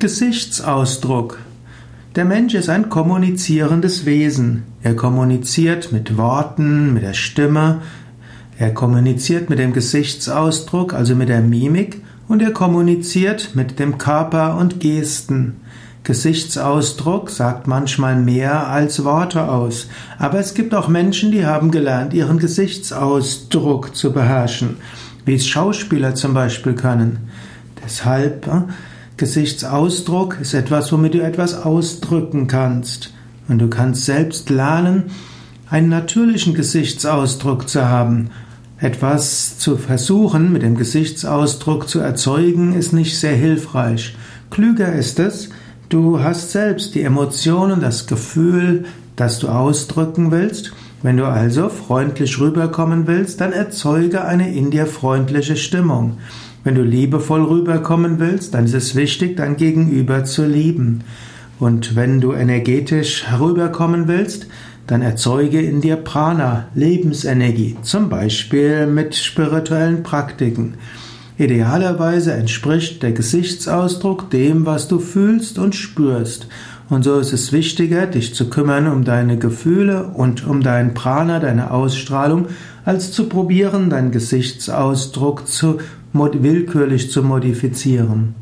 Gesichtsausdruck. Der Mensch ist ein kommunizierendes Wesen. Er kommuniziert mit Worten, mit der Stimme, er kommuniziert mit dem Gesichtsausdruck, also mit der Mimik, und er kommuniziert mit dem Körper und Gesten. Gesichtsausdruck sagt manchmal mehr als Worte aus. Aber es gibt auch Menschen, die haben gelernt, ihren Gesichtsausdruck zu beherrschen, wie es Schauspieler zum Beispiel können. Deshalb äh, Gesichtsausdruck ist etwas, womit du etwas ausdrücken kannst. Und du kannst selbst lernen, einen natürlichen Gesichtsausdruck zu haben. Etwas zu versuchen mit dem Gesichtsausdruck zu erzeugen, ist nicht sehr hilfreich. Klüger ist es, du hast selbst die Emotionen, das Gefühl, das du ausdrücken willst. Wenn du also freundlich rüberkommen willst, dann erzeuge eine in dir freundliche Stimmung. Wenn du liebevoll rüberkommen willst, dann ist es wichtig, dein Gegenüber zu lieben. Und wenn du energetisch herüberkommen willst, dann erzeuge in dir Prana, Lebensenergie, zum Beispiel mit spirituellen Praktiken. Idealerweise entspricht der Gesichtsausdruck dem, was du fühlst und spürst. Und so ist es wichtiger, dich zu kümmern um deine Gefühle und um dein Prana, deine Ausstrahlung, als zu probieren, deinen Gesichtsausdruck zu willkürlich zu modifizieren.